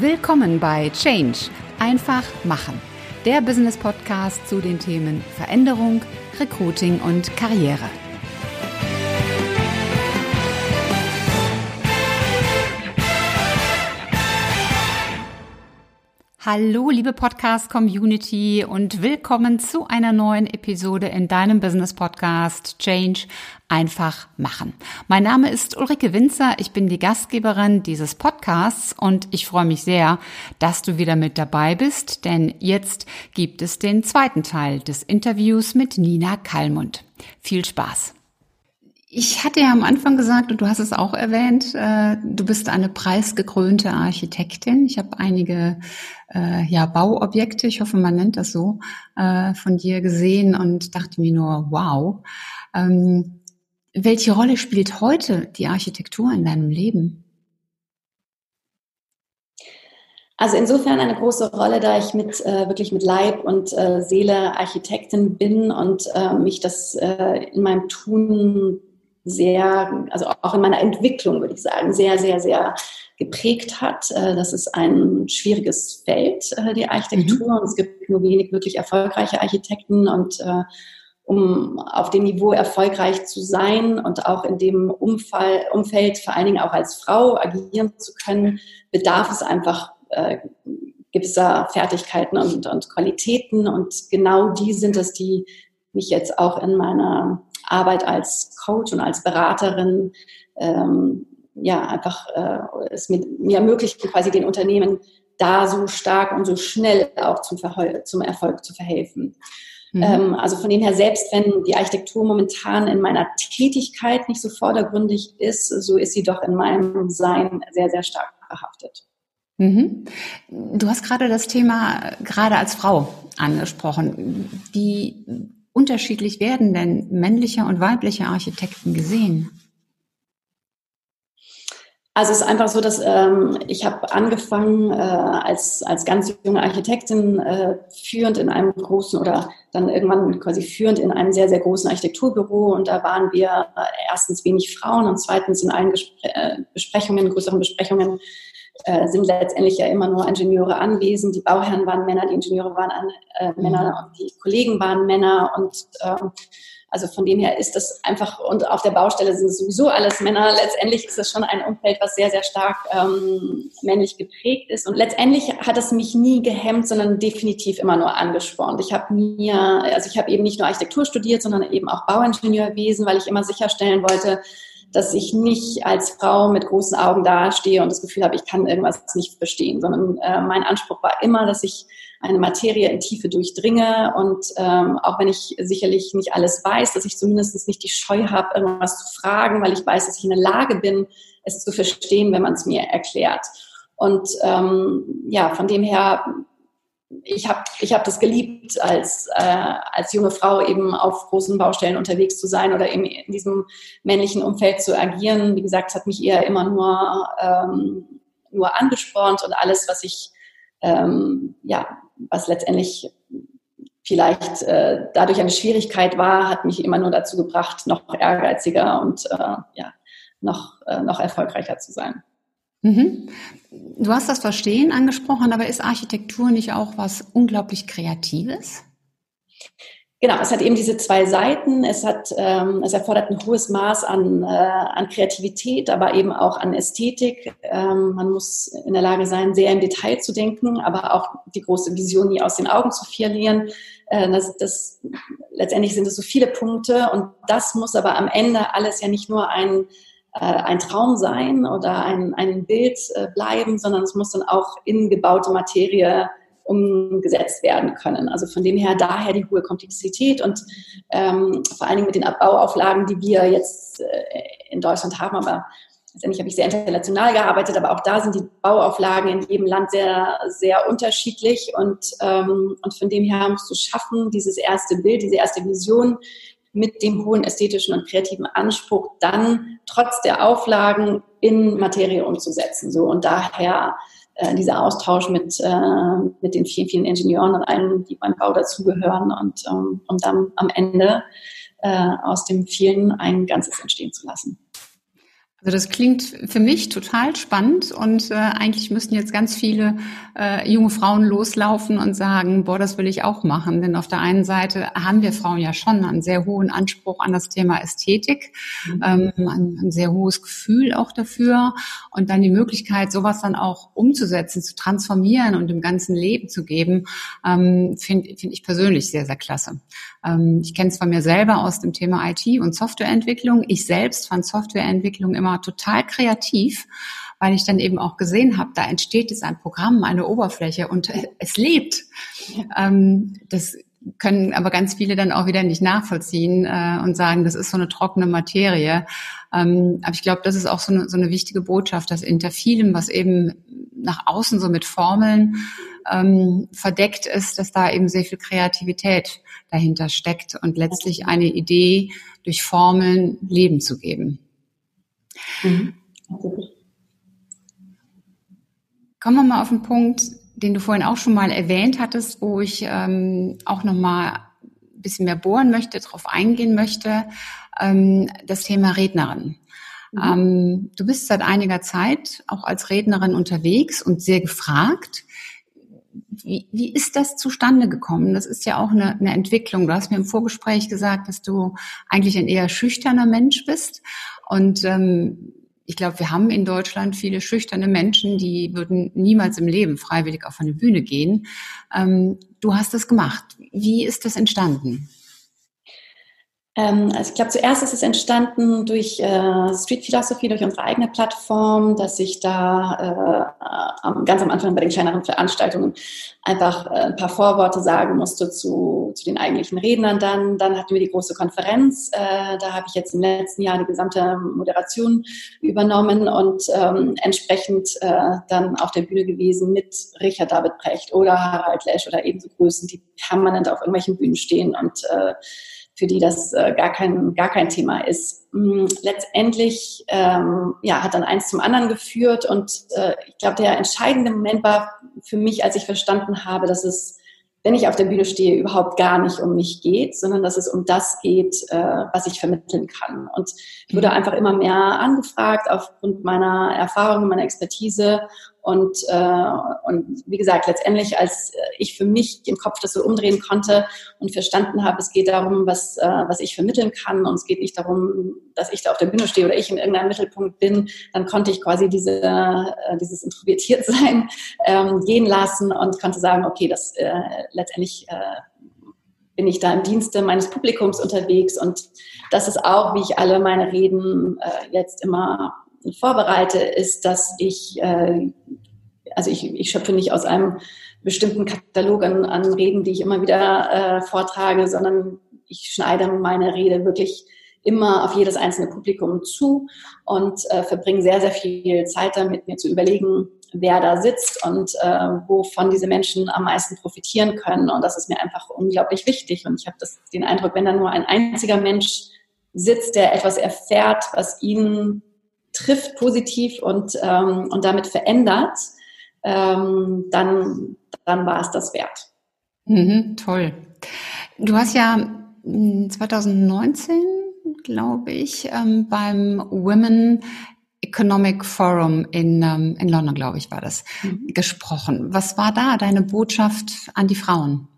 Willkommen bei Change. Einfach machen. Der Business Podcast zu den Themen Veränderung, Recruiting und Karriere. Hallo, liebe Podcast-Community und willkommen zu einer neuen Episode in deinem Business-Podcast Change einfach machen. Mein Name ist Ulrike Winzer, ich bin die Gastgeberin dieses Podcasts und ich freue mich sehr, dass du wieder mit dabei bist, denn jetzt gibt es den zweiten Teil des Interviews mit Nina Kallmund. Viel Spaß! Ich hatte ja am Anfang gesagt, und du hast es auch erwähnt, äh, du bist eine preisgekrönte Architektin. Ich habe einige äh, ja, Bauobjekte, ich hoffe, man nennt das so, äh, von dir gesehen und dachte mir nur, wow. Ähm, welche Rolle spielt heute die Architektur in deinem Leben? Also insofern eine große Rolle, da ich mit äh, wirklich mit Leib und äh, Seele Architektin bin und äh, mich das äh, in meinem Tun sehr, also auch in meiner Entwicklung, würde ich sagen, sehr, sehr, sehr geprägt hat. Äh, das ist ein schwieriges Feld, äh, die Architektur. Mhm. Und es gibt nur wenig wirklich erfolgreiche Architekten. Und äh, um auf dem Niveau erfolgreich zu sein und auch in dem Umfall, Umfeld, vor allen Dingen auch als Frau agieren zu können, bedarf es einfach äh, gewisser Fertigkeiten und, und Qualitäten. Und genau die sind es, die mich jetzt auch in meiner Arbeit als Coach und als Beraterin ähm, ja einfach äh, es mir, mir ermöglicht, quasi den Unternehmen da so stark und so schnell auch zum, zum Erfolg zu verhelfen. Mhm. Ähm, also von dem her, selbst wenn die Architektur momentan in meiner Tätigkeit nicht so vordergründig ist, so ist sie doch in meinem Sein sehr, sehr stark behaftet. Mhm. Du hast gerade das Thema gerade als Frau angesprochen. Wie unterschiedlich werden denn männliche und weibliche Architekten gesehen? Also es ist einfach so, dass ähm, ich habe angefangen äh, als, als ganz junge Architektin äh, führend in einem großen oder dann irgendwann quasi führend in einem sehr, sehr großen Architekturbüro und da waren wir äh, erstens wenig Frauen und zweitens in allen Gespr äh, Besprechungen, größeren Besprechungen äh, sind letztendlich ja immer nur Ingenieure anwesend. Die Bauherren waren Männer, die Ingenieure waren äh, Männer mhm. und die Kollegen waren Männer und ähm, also von dem her ist das einfach, und auf der Baustelle sind es sowieso alles Männer. Letztendlich ist das schon ein Umfeld, was sehr, sehr stark ähm, männlich geprägt ist. Und letztendlich hat es mich nie gehemmt, sondern definitiv immer nur angespornt. Ich habe mir, also ich habe eben nicht nur Architektur studiert, sondern eben auch Bauingenieurwesen, weil ich immer sicherstellen wollte, dass ich nicht als Frau mit großen Augen dastehe und das Gefühl habe, ich kann irgendwas nicht verstehen, sondern äh, mein Anspruch war immer, dass ich eine Materie in Tiefe durchdringe und ähm, auch wenn ich sicherlich nicht alles weiß, dass ich zumindest nicht die Scheu habe, irgendwas zu fragen, weil ich weiß, dass ich in der Lage bin, es zu verstehen, wenn man es mir erklärt. Und ähm, ja, von dem her ich habe ich hab das geliebt, als, äh, als junge Frau eben auf großen Baustellen unterwegs zu sein oder eben in diesem männlichen Umfeld zu agieren. Wie gesagt, es hat mich eher immer nur, ähm, nur angespornt und alles, was ich, ähm, ja, was letztendlich vielleicht äh, dadurch eine Schwierigkeit war, hat mich immer nur dazu gebracht, noch ehrgeiziger und äh, ja, noch, äh, noch erfolgreicher zu sein. Mhm. Du hast das Verstehen angesprochen, aber ist Architektur nicht auch was unglaublich Kreatives? Genau, es hat eben diese zwei Seiten. Es, hat, ähm, es erfordert ein hohes Maß an, äh, an Kreativität, aber eben auch an Ästhetik. Ähm, man muss in der Lage sein, sehr im Detail zu denken, aber auch die große Vision nie aus den Augen zu verlieren. Äh, das, das, letztendlich sind es so viele Punkte und das muss aber am Ende alles ja nicht nur ein ein Traum sein oder ein, ein Bild äh, bleiben, sondern es muss dann auch in gebaute Materie umgesetzt werden können. Also von dem her daher die hohe Komplexität und ähm, vor allen Dingen mit den Bauauflagen, die wir jetzt äh, in Deutschland haben, aber letztendlich habe ich sehr international gearbeitet, aber auch da sind die Bauauflagen in jedem Land sehr, sehr unterschiedlich und, ähm, und von dem her musst du schaffen, dieses erste Bild, diese erste Vision mit dem hohen ästhetischen und kreativen Anspruch dann trotz der Auflagen in Materie umzusetzen. So und daher äh, dieser Austausch mit, äh, mit den vielen, vielen Ingenieuren und allen, die beim Bau dazugehören und, ähm, und dann am Ende äh, aus dem vielen ein Ganzes entstehen zu lassen. Also das klingt für mich total spannend und äh, eigentlich müssten jetzt ganz viele äh, junge Frauen loslaufen und sagen, boah, das will ich auch machen. Denn auf der einen Seite haben wir Frauen ja schon einen sehr hohen Anspruch an das Thema Ästhetik, mhm. ähm, ein, ein, sehr hohes Gefühl auch dafür und dann die Möglichkeit, sowas dann auch umzusetzen, zu transformieren und dem ganzen Leben zu geben, ähm, finde find ich persönlich sehr, sehr klasse. Ähm, ich kenne es von mir selber aus dem Thema IT und Softwareentwicklung. Ich selbst fand Softwareentwicklung immer total kreativ, weil ich dann eben auch gesehen habe, da entsteht jetzt ein Programm, eine Oberfläche und es lebt. Ähm, das können aber ganz viele dann auch wieder nicht nachvollziehen äh, und sagen, das ist so eine trockene Materie. Ähm, aber ich glaube, das ist auch so eine, so eine wichtige Botschaft, dass hinter vielem, was eben nach außen so mit Formeln ähm, verdeckt ist, dass da eben sehr viel Kreativität dahinter steckt und letztlich eine Idee durch Formeln Leben zu geben. Mhm. Kommen wir mal auf den Punkt, den du vorhin auch schon mal erwähnt hattest, wo ich ähm, auch noch mal ein bisschen mehr bohren möchte, darauf eingehen möchte, ähm, das Thema Rednerin. Mhm. Ähm, du bist seit einiger Zeit auch als Rednerin unterwegs und sehr gefragt. Wie, wie ist das zustande gekommen? Das ist ja auch eine, eine Entwicklung. Du hast mir im Vorgespräch gesagt, dass du eigentlich ein eher schüchterner Mensch bist. Und ähm, ich glaube, wir haben in Deutschland viele schüchterne Menschen, die würden niemals im Leben freiwillig auf eine Bühne gehen. Ähm, du hast das gemacht. Wie ist das entstanden? Ähm, also ich glaube, zuerst ist es entstanden durch äh, Street Philosophy, durch unsere eigene Plattform, dass ich da äh, ganz am Anfang bei den kleineren Veranstaltungen einfach äh, ein paar Vorworte sagen musste zu, zu den eigentlichen Rednern dann. Dann hatten wir die große Konferenz. Äh, da habe ich jetzt im letzten Jahr die gesamte Moderation übernommen und ähm, entsprechend äh, dann auf der Bühne gewesen mit Richard David Precht oder Harald Lesch oder ebenso Größen, die permanent auf irgendwelchen Bühnen stehen und äh, für die das äh, gar, kein, gar kein Thema ist. Mm, letztendlich ähm, ja, hat dann eins zum anderen geführt und äh, ich glaube, der entscheidende Moment war für mich, als ich verstanden habe, dass es, wenn ich auf der Bühne stehe, überhaupt gar nicht um mich geht, sondern dass es um das geht, äh, was ich vermitteln kann. Und ich wurde mhm. einfach immer mehr angefragt aufgrund meiner Erfahrungen, meiner Expertise und, äh, und wie gesagt, letztendlich, als ich für mich im Kopf das so umdrehen konnte und verstanden habe, es geht darum, was, äh, was ich vermitteln kann und es geht nicht darum, dass ich da auf der Bühne stehe oder ich in irgendeinem Mittelpunkt bin, dann konnte ich quasi diese, äh, dieses Introvertiertsein ähm, gehen lassen und konnte sagen, okay, das äh, letztendlich äh, bin ich da im Dienste meines Publikums unterwegs und das ist auch, wie ich alle meine Reden äh, jetzt immer vorbereite, ist, dass ich, äh, also ich, ich schöpfe nicht aus einem bestimmten Katalog an, an Reden, die ich immer wieder äh, vortrage, sondern ich schneide meine Rede wirklich immer auf jedes einzelne Publikum zu und äh, verbringe sehr, sehr viel Zeit damit, mir zu überlegen, wer da sitzt und äh, wovon diese Menschen am meisten profitieren können. Und das ist mir einfach unglaublich wichtig. Und ich habe den Eindruck, wenn da nur ein einziger Mensch sitzt, der etwas erfährt, was ihn trifft positiv und, ähm, und damit verändert, ähm, dann, dann war es das wert. Mhm, toll. Du hast ja 2019, hm, glaube ich, ähm, beim Women Economic Forum in, ähm, in London, glaube ich, war das, mhm. gesprochen. Was war da deine Botschaft an die Frauen?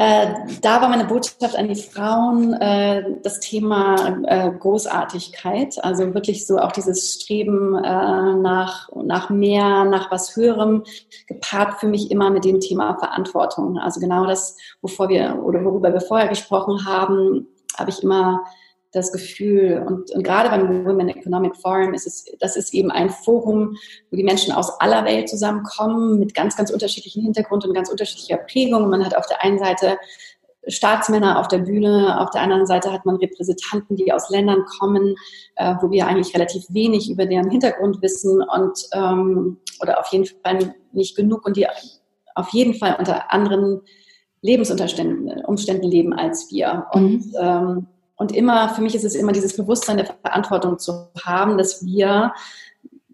Äh, da war meine Botschaft an die Frauen äh, das Thema äh, Großartigkeit, also wirklich so auch dieses Streben äh, nach, nach mehr, nach was Höherem, gepaart für mich immer mit dem Thema Verantwortung. Also genau das, wovor wir oder worüber wir vorher gesprochen haben, habe ich immer das Gefühl, und, und gerade beim Women Economic Forum ist es, das ist eben ein Forum, wo die Menschen aus aller Welt zusammenkommen, mit ganz, ganz unterschiedlichen Hintergrund und ganz unterschiedlicher Prägung. Man hat auf der einen Seite Staatsmänner auf der Bühne, auf der anderen Seite hat man Repräsentanten, die aus Ländern kommen, äh, wo wir eigentlich relativ wenig über deren Hintergrund wissen und ähm, oder auf jeden Fall nicht genug und die auf jeden Fall unter anderen Lebensumständen Umständen leben als wir. Und mhm. ähm, und immer, für mich ist es immer dieses Bewusstsein der Verantwortung zu haben, dass wir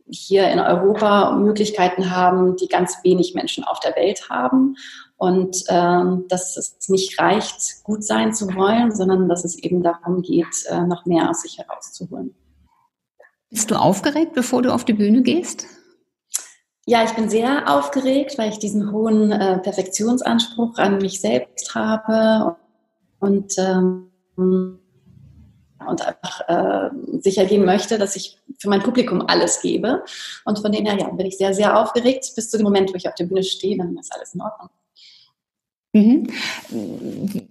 hier in Europa Möglichkeiten haben, die ganz wenig Menschen auf der Welt haben. Und ähm, dass es nicht reicht, gut sein zu wollen, sondern dass es eben darum geht, äh, noch mehr aus sich herauszuholen. Bist du aufgeregt, bevor du auf die Bühne gehst? Ja, ich bin sehr aufgeregt, weil ich diesen hohen äh, Perfektionsanspruch an mich selbst habe und ähm, und einfach äh, sicher gehen möchte, dass ich für mein Publikum alles gebe. Und von dem her ja, bin ich sehr, sehr aufgeregt. Bis zu dem Moment, wo ich auf der Bühne stehe, dann ist alles in Ordnung. Mhm.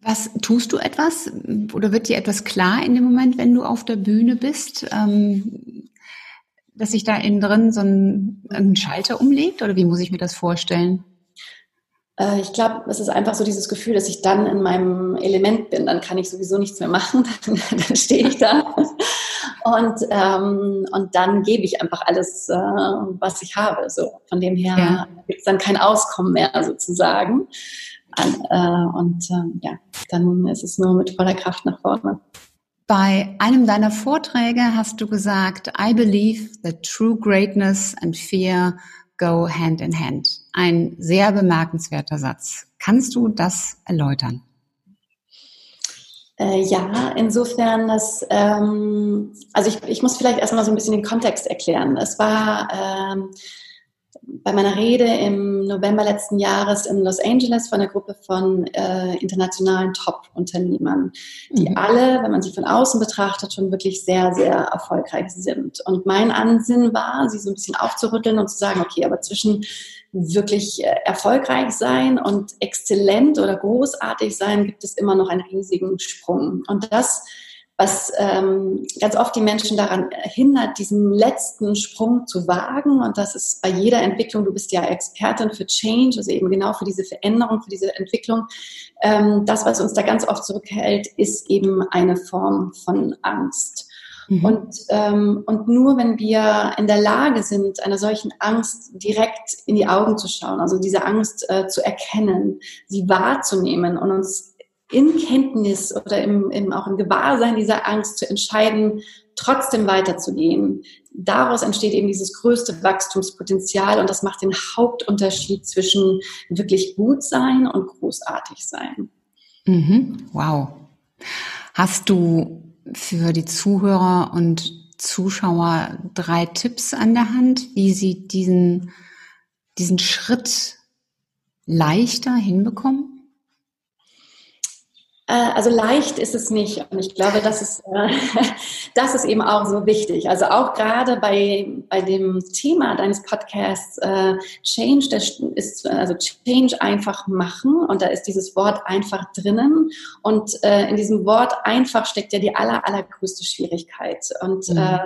Was tust du etwas oder wird dir etwas klar in dem Moment, wenn du auf der Bühne bist, ähm, dass sich da innen drin so ein, ein Schalter umlegt oder wie muss ich mir das vorstellen? Äh, ich glaube, es ist einfach so dieses Gefühl, dass ich dann in meinem Element bin. Dann kann ich sowieso nichts mehr machen. Dann, dann stehe ich da. Und, ähm, und dann gebe ich einfach alles, äh, was ich habe. So, von dem her ja. gibt es dann kein Auskommen mehr sozusagen. Äh, und äh, ja, dann ist es nur mit voller Kraft nach vorne. Bei einem deiner Vorträge hast du gesagt, I believe that true greatness and fear go hand in hand. Ein sehr bemerkenswerter Satz. Kannst du das erläutern? Äh, ja, insofern, dass, ähm, also ich, ich muss vielleicht erstmal so ein bisschen den Kontext erklären. Es war ähm, bei meiner Rede im November letzten Jahres in Los Angeles von einer Gruppe von äh, internationalen Top-Unternehmern, die mhm. alle, wenn man sie von außen betrachtet, schon wirklich sehr, sehr erfolgreich sind. Und mein Ansinn war, sie so ein bisschen aufzurütteln und zu sagen, okay, aber zwischen wirklich äh, erfolgreich sein und exzellent oder großartig sein, gibt es immer noch einen riesigen Sprung. Und das was ähm, ganz oft die Menschen daran hindert, diesen letzten Sprung zu wagen. Und das ist bei jeder Entwicklung, du bist ja Expertin für Change, also eben genau für diese Veränderung, für diese Entwicklung. Ähm, das, was uns da ganz oft zurückhält, ist eben eine Form von Angst. Mhm. Und, ähm, und nur wenn wir in der Lage sind, einer solchen Angst direkt in die Augen zu schauen, also diese Angst äh, zu erkennen, sie wahrzunehmen und uns in Kenntnis oder im, im, auch im Gewahrsein dieser Angst zu entscheiden, trotzdem weiterzugehen. Daraus entsteht eben dieses größte Wachstumspotenzial und das macht den Hauptunterschied zwischen wirklich gut sein und großartig sein. Mhm. Wow. Hast du für die Zuhörer und Zuschauer drei Tipps an der Hand, wie sie diesen, diesen Schritt leichter hinbekommen? Äh, also leicht ist es nicht. Und ich glaube, das ist, äh, das ist eben auch so wichtig. Also auch gerade bei, bei dem Thema deines Podcasts äh, Change, das ist also Change einfach machen. Und da ist dieses Wort einfach drinnen. Und äh, in diesem Wort einfach steckt ja die aller, allergrößte Schwierigkeit. Und, mhm. äh,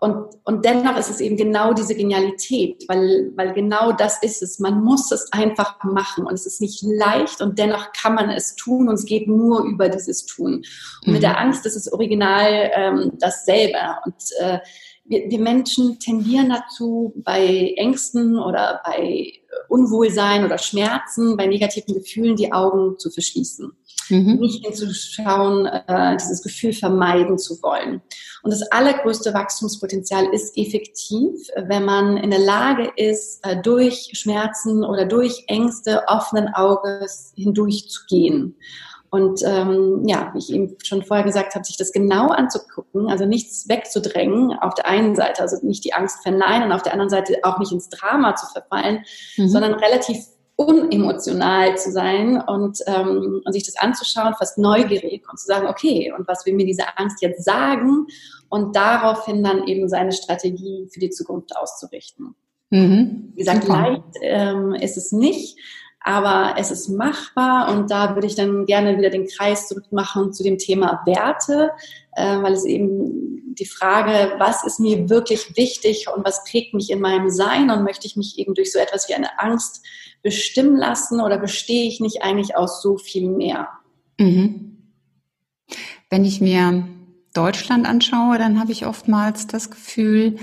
und, und dennoch ist es eben genau diese Genialität, weil, weil genau das ist es. Man muss es einfach machen und es ist nicht leicht und dennoch kann man es tun und es geht nur über dieses Tun. Und mhm. mit der Angst ist es original ähm, dasselbe. Und äh, wir, wir Menschen tendieren dazu, bei Ängsten oder bei Unwohlsein oder Schmerzen, bei negativen Gefühlen die Augen zu verschließen mhm. nicht hinzuschauen, äh, dieses Gefühl vermeiden zu wollen. Und das allergrößte Wachstumspotenzial ist effektiv, wenn man in der Lage ist, äh, durch Schmerzen oder durch Ängste offenen Auges hindurchzugehen. Und ähm, ja, wie ich eben schon vorher gesagt habe, sich das genau anzugucken, also nichts wegzudrängen auf der einen Seite, also nicht die Angst verneinen, auf der anderen Seite auch nicht ins Drama zu verfallen, mhm. sondern relativ unemotional zu sein und, ähm, und sich das anzuschauen, fast neugierig und zu sagen, okay, und was will mir diese Angst jetzt sagen? Und daraufhin dann eben seine Strategie für die Zukunft auszurichten. Mhm. Wie gesagt, Super. leicht ähm, ist es nicht, aber es ist machbar und da würde ich dann gerne wieder den Kreis zurückmachen zu dem Thema Werte, äh, weil es eben die Frage, was ist mir wirklich wichtig und was prägt mich in meinem Sein und möchte ich mich eben durch so etwas wie eine Angst bestimmen lassen oder bestehe ich nicht eigentlich aus so viel mehr? Mhm. Wenn ich mir Deutschland anschaue, dann habe ich oftmals das Gefühl,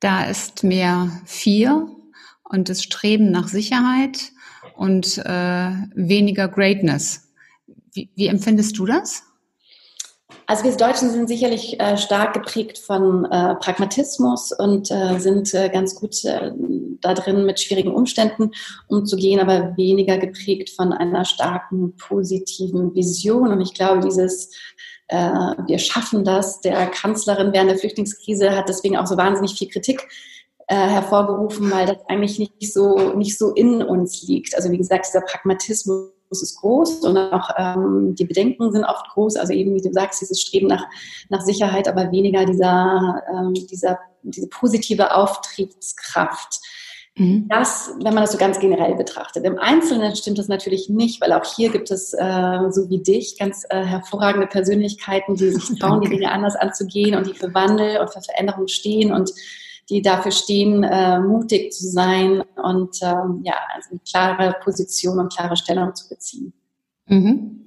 da ist mehr Fear und das Streben nach Sicherheit und äh, weniger Greatness. Wie, wie empfindest du das? Also wir Deutschen sind sicherlich äh, stark geprägt von äh, Pragmatismus und äh, sind äh, ganz gut äh, da drin, mit schwierigen Umständen umzugehen, aber weniger geprägt von einer starken positiven Vision. Und ich glaube, dieses äh, wir schaffen das. Der Kanzlerin während der Flüchtlingskrise hat deswegen auch so wahnsinnig viel Kritik äh, hervorgerufen, weil das eigentlich nicht so, nicht so in uns liegt. Also wie gesagt, dieser Pragmatismus ist groß und auch ähm, die Bedenken sind oft groß. Also eben, wie du sagst, dieses Streben nach, nach Sicherheit, aber weniger dieser, ähm, dieser, diese positive Auftriebskraft. Mhm. Das, wenn man das so ganz generell betrachtet. Im Einzelnen stimmt das natürlich nicht, weil auch hier gibt es, äh, so wie dich, ganz äh, hervorragende Persönlichkeiten, die sich trauen, die Dinge anders anzugehen und die für Wandel und für Veränderung stehen und die dafür stehen, äh, mutig zu sein und ähm, ja, also eine klare Position und klare Stellung zu beziehen. Mhm.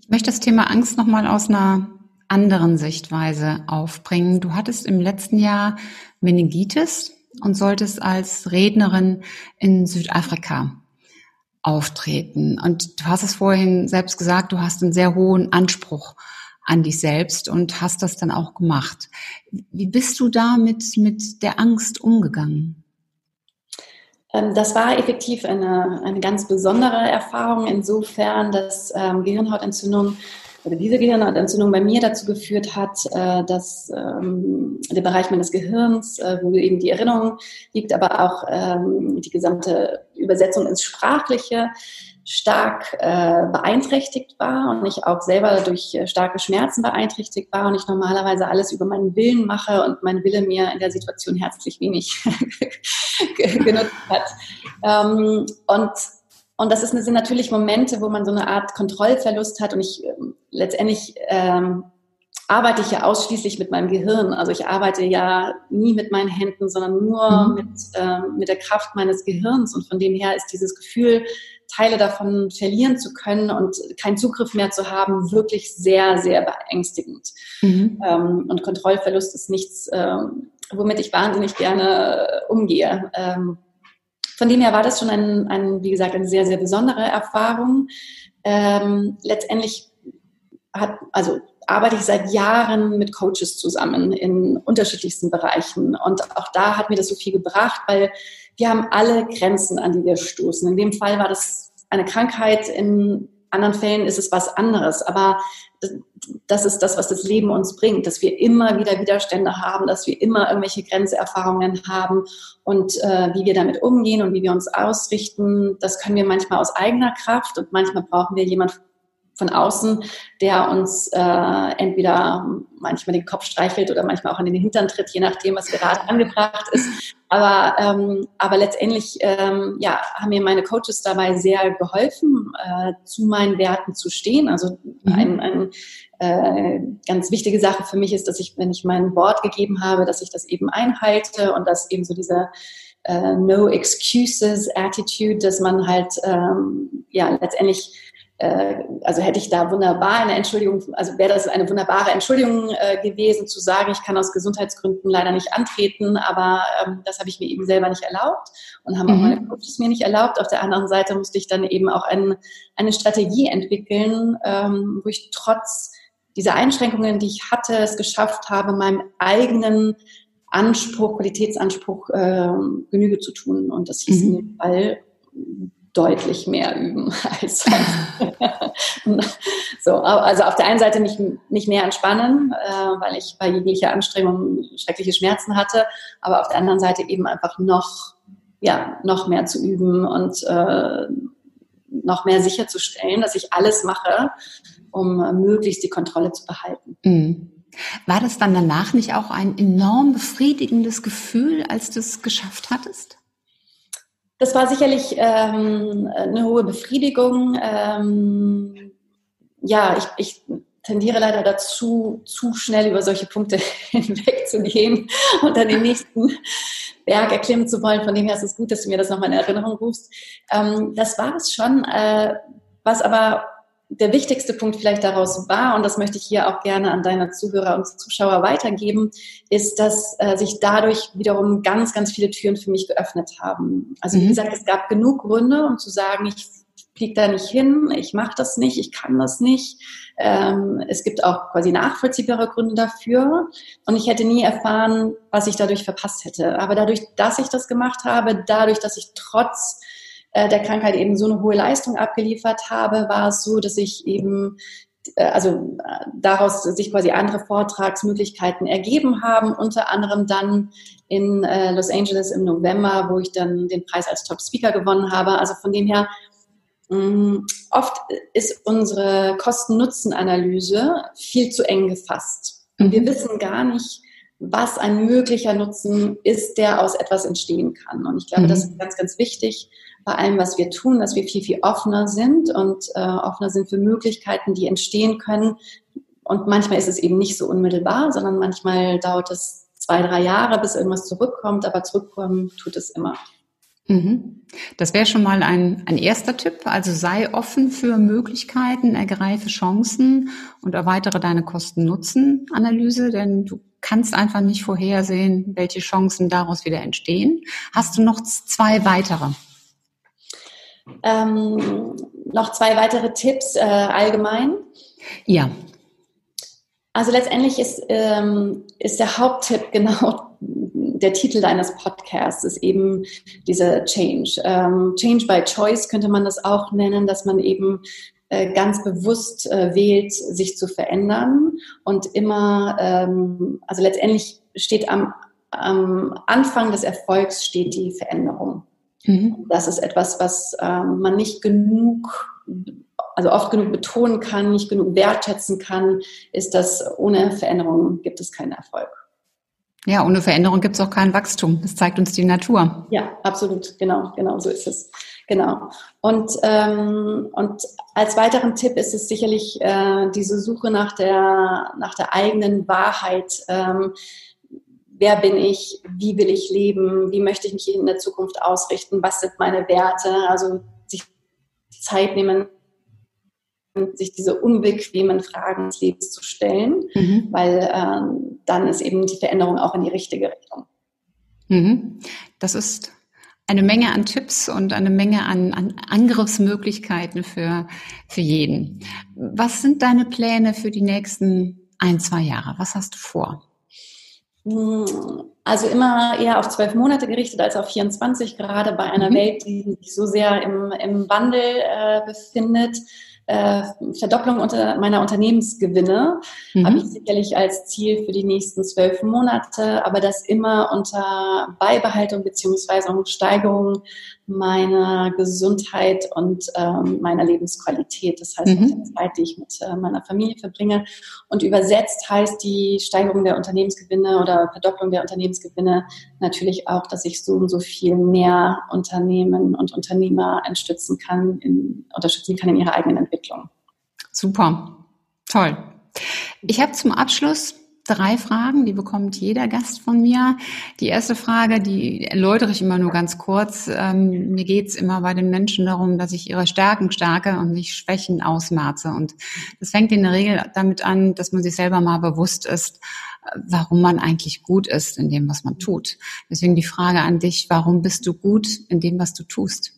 Ich möchte das Thema Angst nochmal aus einer anderen Sichtweise aufbringen. Du hattest im letzten Jahr Meningitis und solltest als Rednerin in Südafrika auftreten. Und du hast es vorhin selbst gesagt, du hast einen sehr hohen Anspruch an dich selbst und hast das dann auch gemacht. Wie bist du da mit, mit der Angst umgegangen? Ähm, das war effektiv eine, eine ganz besondere Erfahrung, insofern, dass ähm, Gehirnhautentzündung oder diese Gehirnhautentzündung bei mir dazu geführt hat, äh, dass ähm, der Bereich meines Gehirns, äh, wo eben die Erinnerung liegt, aber auch ähm, die gesamte Übersetzung ins Sprachliche, stark äh, beeinträchtigt war und ich auch selber durch äh, starke Schmerzen beeinträchtigt war und ich normalerweise alles über meinen Willen mache und mein Wille mir in der Situation herzlich wenig genutzt hat. Ähm, und und das ist, sind natürlich Momente, wo man so eine Art Kontrollverlust hat und ich ähm, letztendlich ähm, arbeite ich ja ausschließlich mit meinem Gehirn. Also ich arbeite ja nie mit meinen Händen, sondern nur mhm. mit, äh, mit der Kraft meines Gehirns. Und von dem her ist dieses Gefühl, Teile davon verlieren zu können und keinen Zugriff mehr zu haben, wirklich sehr, sehr beängstigend. Mhm. Ähm, und Kontrollverlust ist nichts, ähm, womit ich wahnsinnig gerne äh, umgehe. Ähm, von dem her war das schon ein, ein, wie gesagt, eine sehr, sehr besondere Erfahrung. Letztendlich hat, also arbeite ich seit Jahren mit Coaches zusammen in unterschiedlichsten Bereichen. Und auch da hat mir das so viel gebracht, weil wir haben alle Grenzen, an die wir stoßen. In dem Fall war das eine Krankheit, in anderen Fällen ist es was anderes. Aber das ist das, was das Leben uns bringt, dass wir immer wieder Widerstände haben, dass wir immer irgendwelche Grenzerfahrungen haben und äh, wie wir damit umgehen und wie wir uns ausrichten, das können wir manchmal aus eigener Kraft und manchmal brauchen wir jemand von außen, der uns äh, entweder manchmal den Kopf streichelt oder manchmal auch an den Hintern tritt, je nachdem, was gerade angebracht ist. Aber, ähm, aber letztendlich ähm, ja, haben mir meine Coaches dabei sehr geholfen, äh, zu meinen Werten zu stehen. Also mhm. ein, ein äh, ganz wichtige Sache für mich ist, dass ich, wenn ich mein Wort gegeben habe, dass ich das eben einhalte und dass eben so diese äh, No Excuses Attitude, dass man halt ähm, ja letztendlich also hätte ich da wunderbar eine Entschuldigung, also wäre das eine wunderbare Entschuldigung äh, gewesen, zu sagen, ich kann aus Gesundheitsgründen leider nicht antreten, aber ähm, das habe ich mir eben selber nicht erlaubt und haben mhm. auch meine Coaches mir nicht erlaubt. Auf der anderen Seite musste ich dann eben auch ein, eine Strategie entwickeln, ähm, wo ich trotz dieser Einschränkungen, die ich hatte, es geschafft habe, meinem eigenen Anspruch, Qualitätsanspruch äh, Genüge zu tun. Und das hieß mhm. in dem Fall deutlich mehr üben als so. Also auf der einen Seite mich nicht mehr entspannen, äh, weil ich bei jeglicher Anstrengung schreckliche Schmerzen hatte, aber auf der anderen Seite eben einfach noch ja noch mehr zu üben und äh, noch mehr sicherzustellen, dass ich alles mache, um möglichst die Kontrolle zu behalten. Mhm. War das dann danach nicht auch ein enorm befriedigendes Gefühl, als du es geschafft hattest? Das war sicherlich ähm, eine hohe Befriedigung. Ähm, ja, ich, ich tendiere leider dazu, zu schnell über solche Punkte hinwegzugehen und dann den nächsten Berg erklimmen zu wollen. Von dem her ist es gut, dass du mir das nochmal in Erinnerung rufst. Ähm, das war es schon. Äh, was aber der wichtigste Punkt vielleicht daraus war, und das möchte ich hier auch gerne an deine Zuhörer und Zuschauer weitergeben, ist, dass äh, sich dadurch wiederum ganz, ganz viele Türen für mich geöffnet haben. Also wie mhm. gesagt, es gab genug Gründe, um zu sagen, ich fliege da nicht hin, ich mache das nicht, ich kann das nicht. Ähm, es gibt auch quasi nachvollziehbare Gründe dafür. Und ich hätte nie erfahren, was ich dadurch verpasst hätte. Aber dadurch, dass ich das gemacht habe, dadurch, dass ich trotz äh, der Krankheit eben so eine hohe Leistung abgeliefert habe, war es so, dass ich eben äh, also äh, daraus sich quasi andere Vortragsmöglichkeiten ergeben haben, unter anderem dann in Los Angeles im November, wo ich dann den Preis als Top Speaker gewonnen habe. Also von dem her, mm, oft ist unsere Kosten-Nutzen-Analyse viel zu eng gefasst. Und wir mhm. wissen gar nicht, was ein möglicher Nutzen ist, der aus etwas entstehen kann. Und ich glaube, mhm. das ist ganz, ganz wichtig bei allem, was wir tun, dass wir viel, viel offener sind und äh, offener sind für Möglichkeiten, die entstehen können. Und manchmal ist es eben nicht so unmittelbar, sondern manchmal dauert es zwei, drei Jahre, bis irgendwas zurückkommt, aber zurückkommen tut es immer. Mhm. Das wäre schon mal ein, ein erster Tipp. Also sei offen für Möglichkeiten, ergreife Chancen und erweitere deine Kosten-Nutzen-Analyse, denn du kannst einfach nicht vorhersehen, welche Chancen daraus wieder entstehen. Hast du noch zwei weitere? Ähm, noch zwei weitere Tipps äh, allgemein. Ja. Also letztendlich ist, ähm, ist der Haupttipp genau der Titel deines Podcasts, ist eben diese Change. Ähm, Change by Choice könnte man das auch nennen, dass man eben äh, ganz bewusst äh, wählt, sich zu verändern und immer, ähm, also letztendlich steht am, am Anfang des Erfolgs steht die Veränderung. Mhm. Das ist etwas, was ähm, man nicht genug, also oft genug betonen kann, nicht genug wertschätzen kann, ist, dass ohne Veränderung gibt es keinen Erfolg. Ja, ohne Veränderung gibt es auch kein Wachstum. Das zeigt uns die Natur. Ja, absolut, genau, genau so ist es. Genau. Und, ähm, und als weiteren Tipp ist es sicherlich äh, diese Suche nach der, nach der eigenen Wahrheit. Ähm, wer bin ich, wie will ich leben, wie möchte ich mich in der Zukunft ausrichten, was sind meine Werte, also sich Zeit nehmen, sich diese unbequemen Fragen des Lebens zu stellen, mhm. weil ähm, dann ist eben die Veränderung auch in die richtige Richtung. Mhm. Das ist eine Menge an Tipps und eine Menge an, an Angriffsmöglichkeiten für, für jeden. Was sind deine Pläne für die nächsten ein, zwei Jahre? Was hast du vor? Also immer eher auf zwölf Monate gerichtet als auf 24, gerade bei einer mhm. Welt, die sich so sehr im, im Wandel äh, befindet äh, Verdopplung unter meiner Unternehmensgewinne mhm. habe ich sicherlich als Ziel für die nächsten zwölf Monate, aber das immer unter Beibehaltung beziehungsweise Steigerung meiner Gesundheit und ähm, meiner Lebensqualität. Das heißt, mhm. die Zeit, die ich mit äh, meiner Familie verbringe. Und übersetzt heißt die Steigerung der Unternehmensgewinne oder Verdopplung der Unternehmensgewinne natürlich auch, dass ich so und so viel mehr Unternehmen und Unternehmer unterstützen kann, in, unterstützen kann in ihrer eigenen Entwicklung. Super. Toll. Ich habe zum Abschluss drei Fragen, die bekommt jeder Gast von mir. Die erste Frage, die erläutere ich immer nur ganz kurz. Ähm, mir geht's immer bei den Menschen darum, dass ich ihre Stärken stärke und nicht Schwächen ausmerze. Und das fängt in der Regel damit an, dass man sich selber mal bewusst ist, warum man eigentlich gut ist in dem, was man tut. Deswegen die Frage an dich, warum bist du gut in dem, was du tust?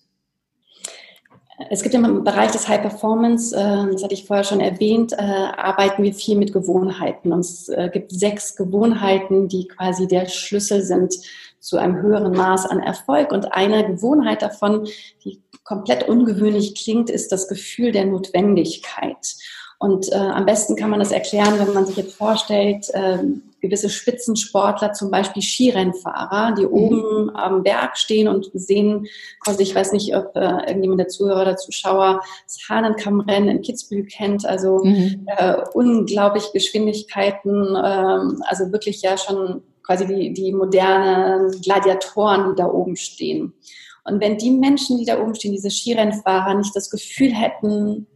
Es gibt im Bereich des High Performance, äh, das hatte ich vorher schon erwähnt, äh, arbeiten wir viel mit Gewohnheiten. Und es äh, gibt sechs Gewohnheiten, die quasi der Schlüssel sind zu einem höheren Maß an Erfolg. Und eine Gewohnheit davon, die komplett ungewöhnlich klingt, ist das Gefühl der Notwendigkeit. Und äh, am besten kann man das erklären, wenn man sich jetzt vorstellt, äh, gewisse Spitzensportler, zum Beispiel Skirennfahrer, die mhm. oben am Berg stehen und sehen, also ich weiß nicht, ob äh, irgendjemand der Zuhörer oder Zuschauer das Hahnenkammrennen in Kitzbühel kennt, also mhm. äh, unglaublich Geschwindigkeiten, äh, also wirklich ja schon quasi die, die modernen Gladiatoren, die da oben stehen. Und wenn die Menschen, die da oben stehen, diese Skirennfahrer, nicht das Gefühl hätten,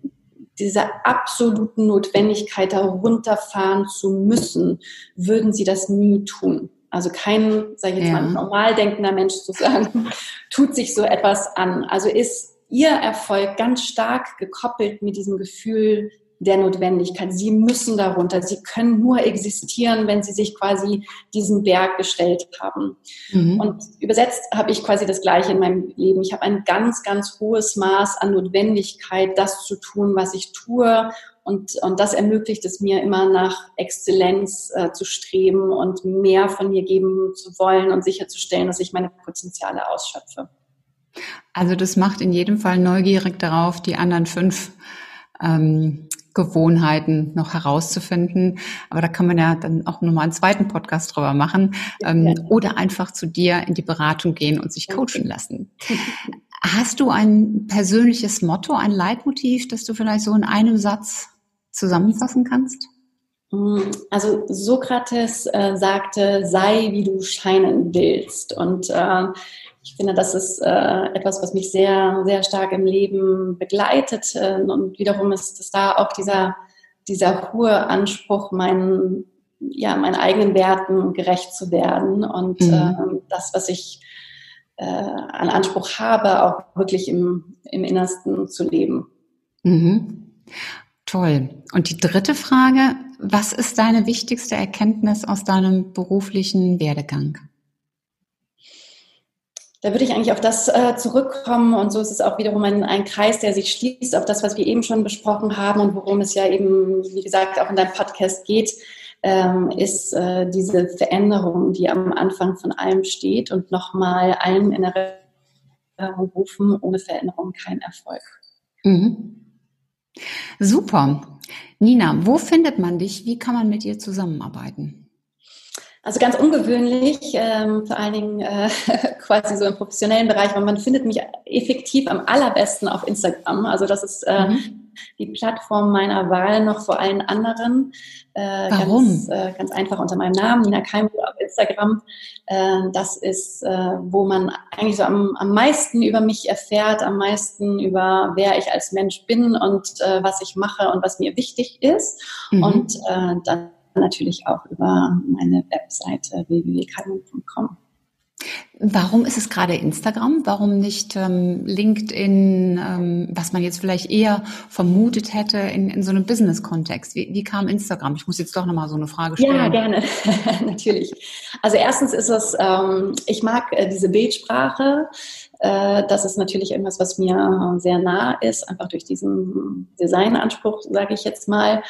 dieser absoluten Notwendigkeit, da runterfahren zu müssen, würden sie das nie tun. Also kein, sage ich jetzt ja. mal, normal denkender Mensch zu sagen, tut sich so etwas an. Also ist ihr Erfolg ganz stark gekoppelt mit diesem Gefühl der Notwendigkeit. Sie müssen darunter. Sie können nur existieren, wenn sie sich quasi diesen Berg gestellt haben. Mhm. Und übersetzt habe ich quasi das Gleiche in meinem Leben. Ich habe ein ganz, ganz hohes Maß an Notwendigkeit, das zu tun, was ich tue. Und, und das ermöglicht es mir immer nach Exzellenz äh, zu streben und mehr von mir geben zu wollen und sicherzustellen, dass ich meine Potenziale ausschöpfe. Also das macht in jedem Fall neugierig darauf, die anderen fünf ähm, Gewohnheiten noch herauszufinden. Aber da kann man ja dann auch nochmal einen zweiten Podcast drüber machen. Ähm. Oder einfach zu dir in die Beratung gehen und sich coachen lassen. Hast du ein persönliches Motto, ein Leitmotiv, das du vielleicht so in einem Satz zusammenfassen kannst? Mm, also Sokrates äh, sagte, sei wie du scheinen willst. Und äh, ich finde, das ist äh, etwas, was mich sehr, sehr stark im Leben begleitet. Äh, und wiederum ist es da auch dieser, dieser hohe Anspruch, meinen, ja, meinen eigenen Werten gerecht zu werden und mhm. äh, das, was ich äh, an Anspruch habe, auch wirklich im, im Innersten zu leben. Mhm. Toll. Und die dritte Frage, was ist deine wichtigste Erkenntnis aus deinem beruflichen Werdegang? Da würde ich eigentlich auf das äh, zurückkommen und so ist es auch wiederum ein, ein, Kreis, der sich schließt auf das, was wir eben schon besprochen haben und worum es ja eben, wie gesagt, auch in deinem Podcast geht, ähm, ist äh, diese Veränderung, die am Anfang von allem steht und nochmal allen in Erinnerung rufen, ohne Veränderung kein Erfolg. Mhm. Super. Nina, wo findet man dich? Wie kann man mit dir zusammenarbeiten? Also ganz ungewöhnlich, ähm, vor allen Dingen äh, quasi so im professionellen Bereich, weil man findet mich effektiv am allerbesten auf Instagram. Also das ist äh, mhm. die Plattform meiner Wahl noch vor allen anderen. Äh, Warum? Ganz, äh, ganz einfach unter meinem Namen, Nina Keimbuhr auf Instagram. Äh, das ist, äh, wo man eigentlich so am, am meisten über mich erfährt, am meisten über wer ich als Mensch bin und äh, was ich mache und was mir wichtig ist. Mhm. Und äh, dann natürlich auch über meine Webseite www.kalmung.com. Warum ist es gerade Instagram? Warum nicht ähm, LinkedIn, ähm, was man jetzt vielleicht eher vermutet hätte in, in so einem Business-Kontext? Wie, wie, kam Instagram? Ich muss jetzt doch nochmal so eine Frage stellen. Ja, gerne, natürlich. Also erstens ist es, ähm, ich mag äh, diese Bildsprache. Äh, das ist natürlich irgendwas, was mir sehr nah ist, einfach durch diesen Designanspruch, sage ich jetzt mal.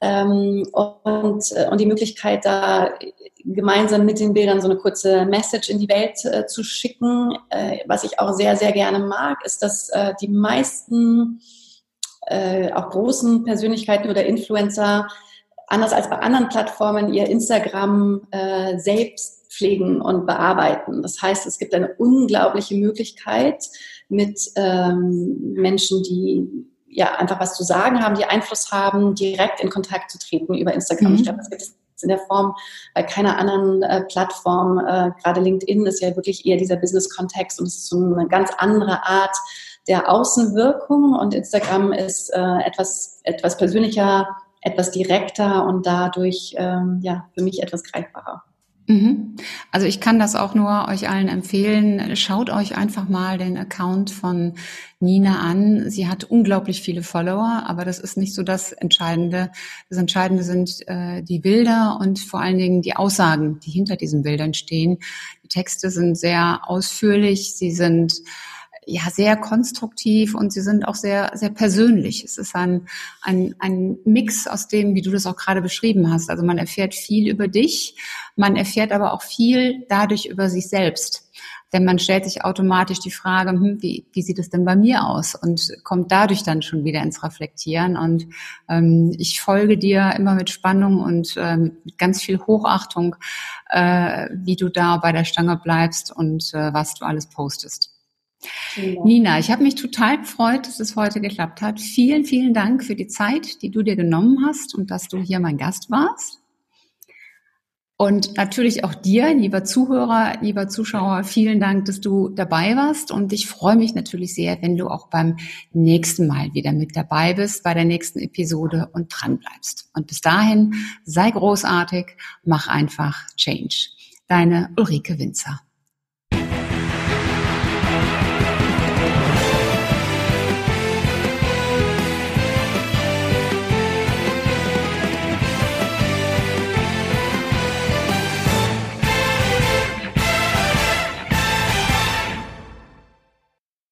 Ähm, und, äh, und die Möglichkeit, da gemeinsam mit den Bildern so eine kurze Message in die Welt äh, zu schicken. Äh, was ich auch sehr, sehr gerne mag, ist, dass äh, die meisten äh, auch großen Persönlichkeiten oder Influencer anders als bei anderen Plattformen ihr Instagram selbst pflegen und bearbeiten. Das heißt, es gibt eine unglaubliche Möglichkeit mit ähm, Menschen, die ja einfach was zu sagen haben, die Einfluss haben, direkt in Kontakt zu treten über Instagram. Mhm. Ich glaube, das gibt es in der Form bei keiner anderen äh, Plattform. Äh, gerade LinkedIn ist ja wirklich eher dieser Business-Kontext und es ist so eine ganz andere Art der Außenwirkung und Instagram ist äh, etwas, etwas persönlicher, etwas direkter und dadurch ähm, ja für mich etwas greifbarer. Mhm. Also ich kann das auch nur euch allen empfehlen. Schaut euch einfach mal den Account von Nina an. Sie hat unglaublich viele Follower, aber das ist nicht so das Entscheidende. Das Entscheidende sind äh, die Bilder und vor allen Dingen die Aussagen, die hinter diesen Bildern stehen. Die Texte sind sehr ausführlich, sie sind ja sehr konstruktiv und sie sind auch sehr sehr persönlich. Es ist ein, ein ein Mix aus dem, wie du das auch gerade beschrieben hast. Also man erfährt viel über dich, man erfährt aber auch viel dadurch über sich selbst. Denn man stellt sich automatisch die Frage, hm, wie, wie sieht es denn bei mir aus? Und kommt dadurch dann schon wieder ins Reflektieren. Und ähm, ich folge dir immer mit Spannung und äh, mit ganz viel Hochachtung, äh, wie du da bei der Stange bleibst und äh, was du alles postest. Ja. Nina, ich habe mich total gefreut, dass es heute geklappt hat. Vielen, vielen Dank für die Zeit, die du dir genommen hast und dass du hier mein Gast warst. Und natürlich auch dir, lieber Zuhörer, lieber Zuschauer, vielen Dank, dass du dabei warst. Und ich freue mich natürlich sehr, wenn du auch beim nächsten Mal wieder mit dabei bist, bei der nächsten Episode und dran bleibst. Und bis dahin, sei großartig, mach einfach Change. Deine Ulrike Winzer.